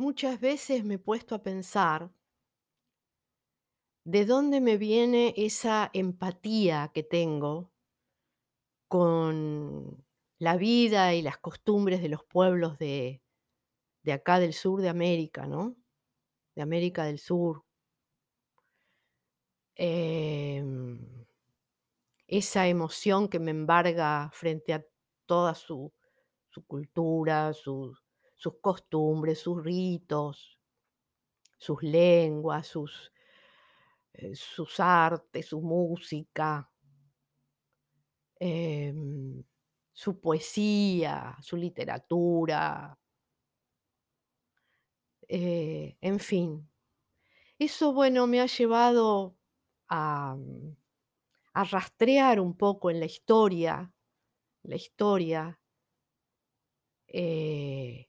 Muchas veces me he puesto a pensar de dónde me viene esa empatía que tengo con la vida y las costumbres de los pueblos de de acá del sur de América, ¿no? De América del Sur. Em, esa emoción que me embarga frente a toda su su cultura, sus sus costumbres, sus ritos, sus lenguas, sus eh, sus artes, su música. Em, su poesía, su literatura. Eh, en fin. Eso, bueno, me ha llevado a, mm, a rastrear un poco en la historia la historia eh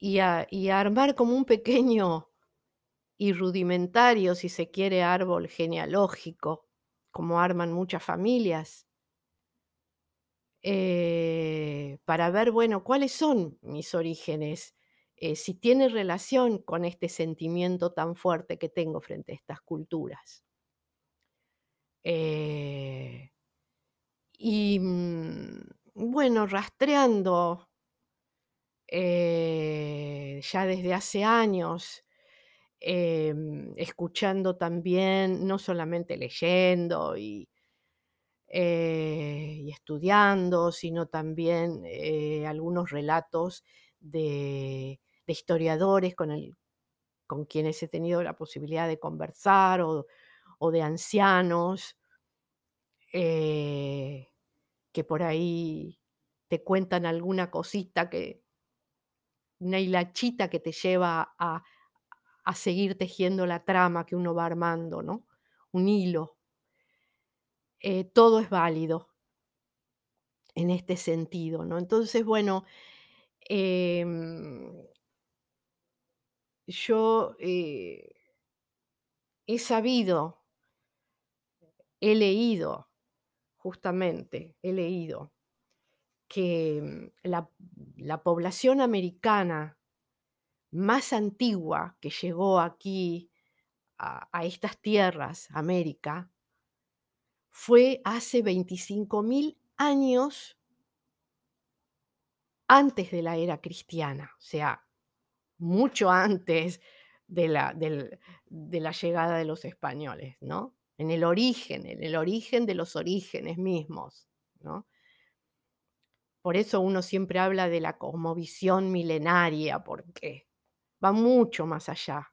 y a armar como un pequeño y rudimentario, si se quiere, árbol genealógico, como arman muchas familias. Eh, para ver, bueno, cuáles son mis orígenes, eh, si tiene relación con este sentimiento tan fuerte que tengo frente a estas culturas. Eh y, mm, bueno, rastreando eh, ya desde hace años, em, escuchando también, no solamente leyendo y eh, y estudiando, sino también, eh, algunos relatos de de historiadores con el con quienes he tenido la posibilidad de conversar o o de ancianos que por ahí te cuentan alguna cosita que una hilachita que te lleva a a seguir tejiendo la trama que uno va armando, ¿no? Un hilo. Eh, todo es válido en este sentido, ¿no? Entonces, bueno, em yo, eh he sabido he leído, justamente, he leído que, mm, la la población americana más antigua que llegó aquí a estas tierras, América fue hace 25.000 años antes de la era cristiana, o sea, mucho antes de la de la llegada de los españoles, ¿no? En el origen en el origen de los orígenes mismos, ¿no? Por eso uno siempre habla de la cosmovisión milenaria, porque va mucho más allá.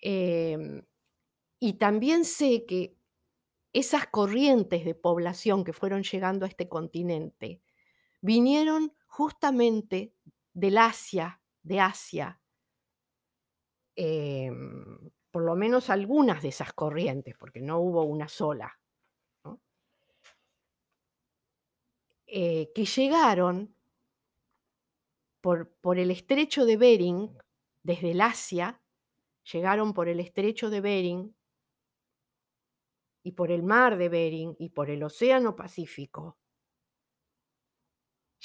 Em, y también sé que esas corrientes de población que fueron llegando a este continente, vinieron justamente del Asia de Asia. Em, por lo menos algunas de esas corrientes, porque no hubo una sola, ¿no? Eh, que llegaron por el estrecho de Bering, desde el Asia, llegaron por el estrecho de Bering y por el mar de Bering y por el océano Pacífico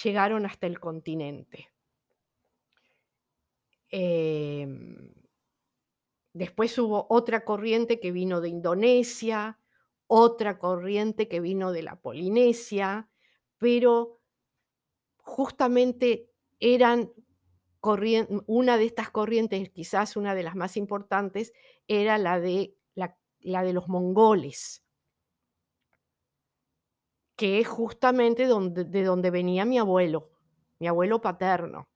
llegaron hasta el continente. Em, después hubo otra corriente que vino de Indonesia, otra corriente que vino de la Polinesia, pero justamente eran una de estas corrientes, quizás una de las más importantes, era la de la la de los mongoles. Que es justamente donde de donde venía mi abuelo, mi abuelo paterno.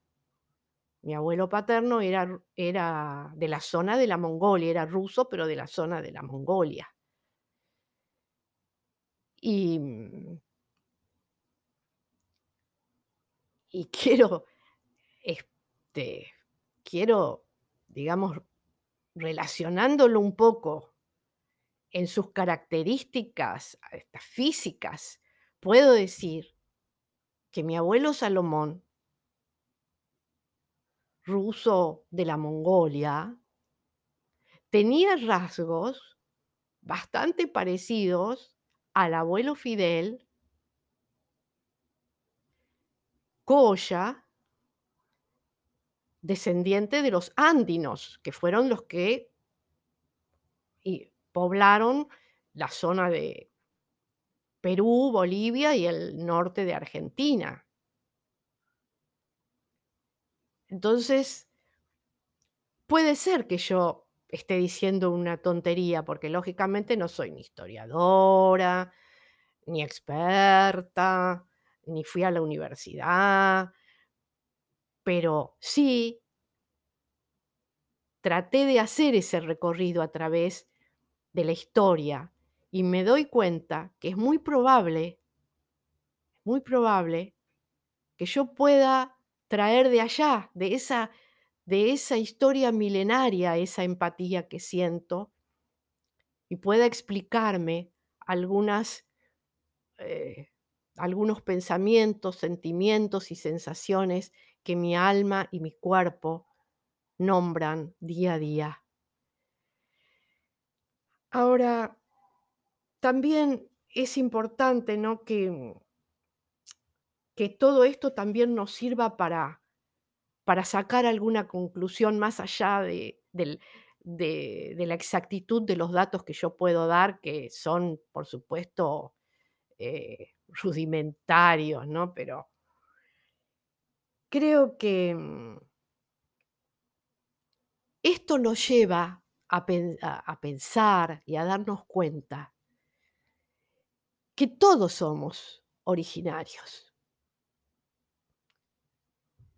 Mi abuelo paterno era era de la zona de la Mongolia, era ruso, pero de la zona de la Mongolia. Y, y quiero, este, quiero, digamos, relacionándolo un poco en sus características, físicas, puedo decir que mi abuelo Salomón ruso de la Mongolia tenía rasgos bastante parecidos al abuelo Fidel Descendiente de los andinos, que fueron los que poblaron la zona de Perú, Bolivia y el norte de Argentina. Entonces, puede ser que yo esté diciendo una tontería, porque lógicamente no soy ni historiadora, ni experta, ni fui a la universidad, pero sí traté de hacer ese recorrido a través de la historia y me doy cuenta que es muy probable, muy probable que yo pueda traer de allá, de esa, de esa historia milenaria, esa empatía que siento y pueda explicarme algunas, eh, algunos pensamientos, sentimientos y sensaciones que mi alma y mi cuerpo nombran día a día. Ahora, también es importante, ¿no? Que, que todo esto también nos sirva para, para sacar alguna conclusión más allá de, de- de la exactitud de los datos que yo puedo dar, que son, por supuesto, eh, rudimentarios, ¿no? Pero creo que mm, esto nos lleva a, a pensar y a darnos cuenta que todos somos originarios.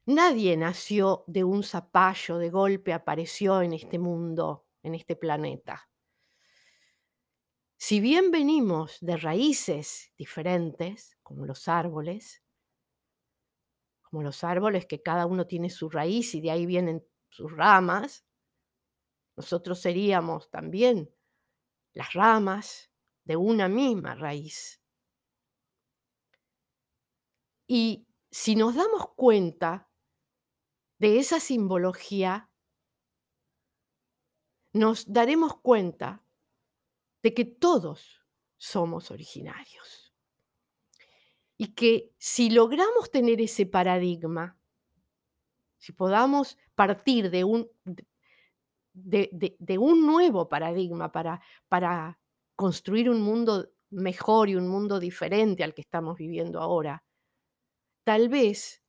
Nadie nació de un zapallo, de golpe apareció en este mundo, en este planeta. Si bien venimos de raíces diferentes, como los árboles, como los árboles que cada uno tiene su raíz y de ahí vienen sus ramas, nosotros seríamos también las ramas de una misma raíz. Y si nos damos cuenta de esa simbología, nos daremos cuenta de que todos somos originarios. Y que si logramos tener ese paradigma, si podamos partir de un, de, un nuevo paradigma para, para construir un mundo mejor y un mundo diferente al que estamos viviendo ahora, tal vez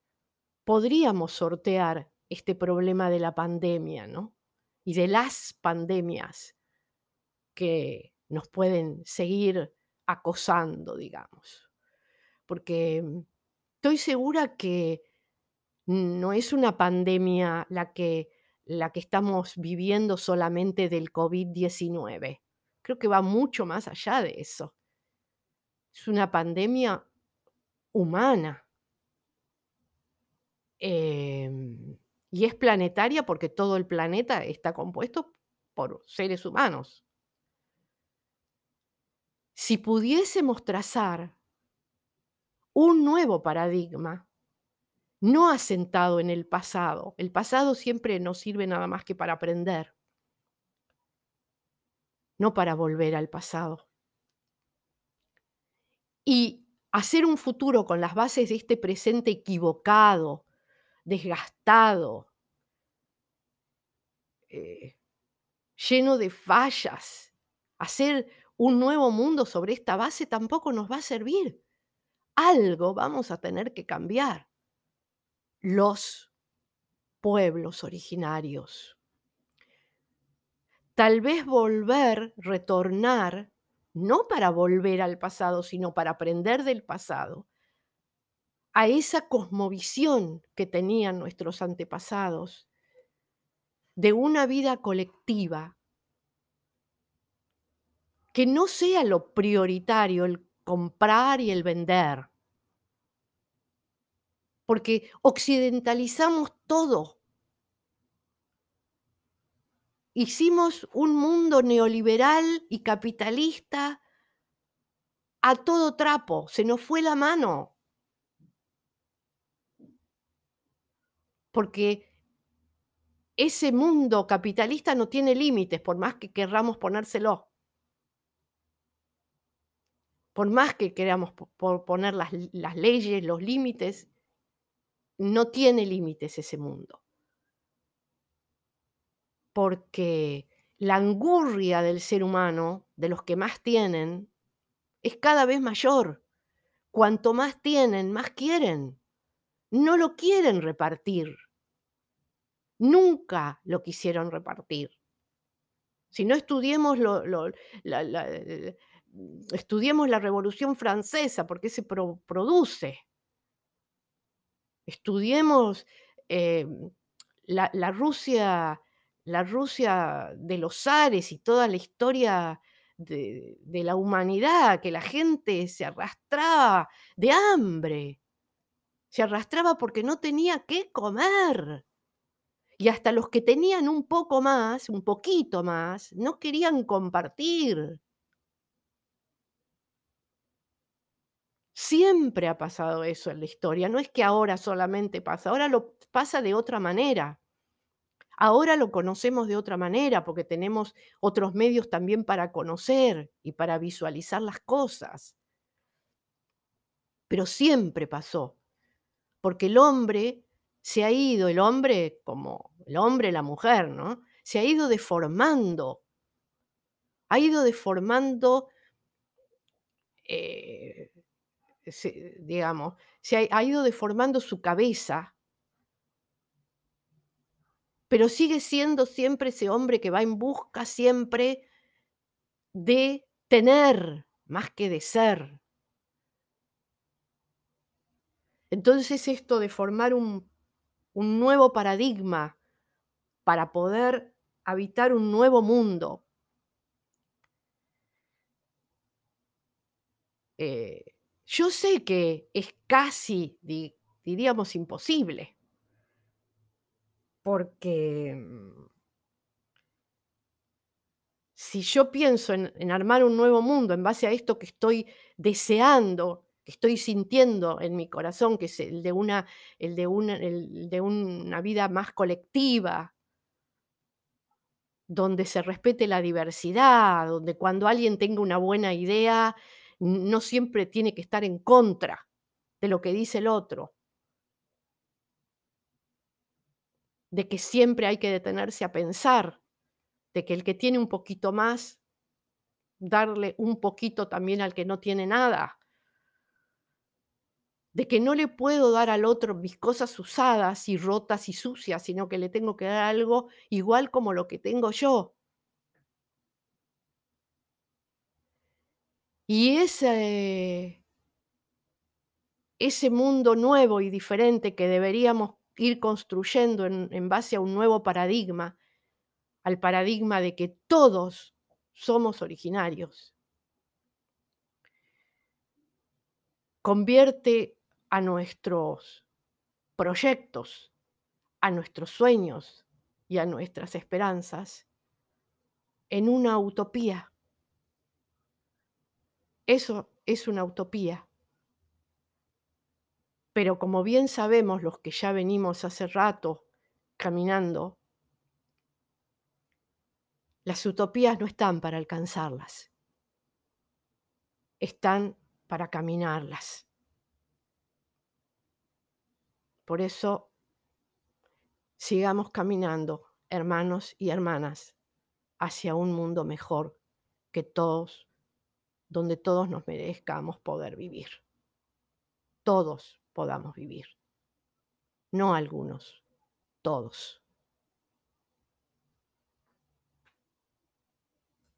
podríamos sortear este problema de la pandemia, ¿no? Y de las pandemias que nos pueden seguir acosando, digamos. Porque mm, estoy segura que no es una pandemia la que, la que estamos viviendo solamente del COVID-19. Creo que va mucho más allá de eso. Es una pandemia humana. Em, y es planetaria porque todo el planeta está compuesto por seres humanos. Si pudiésemos trazar un nuevo paradigma, no asentado en el pasado, el pasado siempre nos sirve nada más que para aprender, no para volver al pasado. Y hacer un futuro con las bases de este presente equivocado, desgastado, eh, lleno de fallas, hacer un nuevo mundo sobre esta base tampoco nos va a servir. Algo vamos a tener que cambiar. Los pueblos originarios. Tal vez volver, retornar, no para volver al pasado, sino para aprender del pasado, a esa cosmovisión que tenían nuestros antepasados de una vida colectiva que no sea lo prioritario el comprar y el vender. Porque occidentalizamos todo. Hicimos un mundo neoliberal y capitalista a todo trapo, se nos fue la mano. Porque ese mundo capitalista no tiene límites, por más que querramos ponérselo. Por más que queramos po- po- poner las, leyes, los límites, no tiene límites ese mundo. Porque la angurria del ser humano, de los que más tienen, es cada vez mayor. Cuanto más tienen, más quieren. No lo quieren repartir. Nunca lo quisieron repartir. Si no estudiemos lo la estudiemos la Revolución Francesa, ¿por qué se pro produce? Estudiemos, em, la Rusia la Rusia de los zares y toda la historia de de la humanidad, que la gente se arrastraba de hambre. Se arrastraba porque no tenía qué comer. Y hasta los que tenían un poco más, un poquito más, no querían compartir. Siempre ha pasado eso en la historia, no es que ahora solamente pasa, ahora lo pasa de otra manera. Ahora lo conocemos de otra manera, porque tenemos otros medios también para conocer y para visualizar las cosas. Pero siempre pasó, porque el hombre se ha ido, el hombre como el hombre, la mujer, ¿no? Se ha ido deformando. Ha ido deformando eh, se digamos, se ha ido deformando su cabeza pero sigue siendo siempre ese hombre que va en busca siempre de tener, más que de ser. Entonces, esto de formar un un nuevo paradigma para poder habitar un nuevo mundo eh, yo sé que es casi, di diríamos, imposible. Porque mm si yo pienso en en armar un nuevo mundo en base a esto que estoy deseando, que estoy sintiendo en mi corazón, que es el de una el de una el de una vida más colectiva donde se respete la diversidad, donde cuando alguien tenga una buena idea, no siempre tiene que estar en contra de lo que dice el otro. De que siempre hay que detenerse a pensar, de que el que tiene un poquito más, darle un poquito también al que no tiene nada. De que no le puedo dar al otro mis cosas usadas y rotas y sucias, sino que le tengo que dar algo igual como lo que tengo yo. Y ese ese mundo nuevo y diferente que deberíamos ir construyendo en en base a un nuevo paradigma, al paradigma de que todos somos originarios. Convierte a nuestros proyectos, a nuestros sueños y a nuestras esperanzas en una utopía. Eso es una utopía. Pero como bien sabemos los que ya venimos hace rato caminando las utopías no están para alcanzarlas. Están para caminarlas. Por eso sigamos caminando, hermanos y hermanas, hacia un mundo mejor que todos donde todos nos merezcamos poder vivir. Todos podamos vivir. No algunos, todos.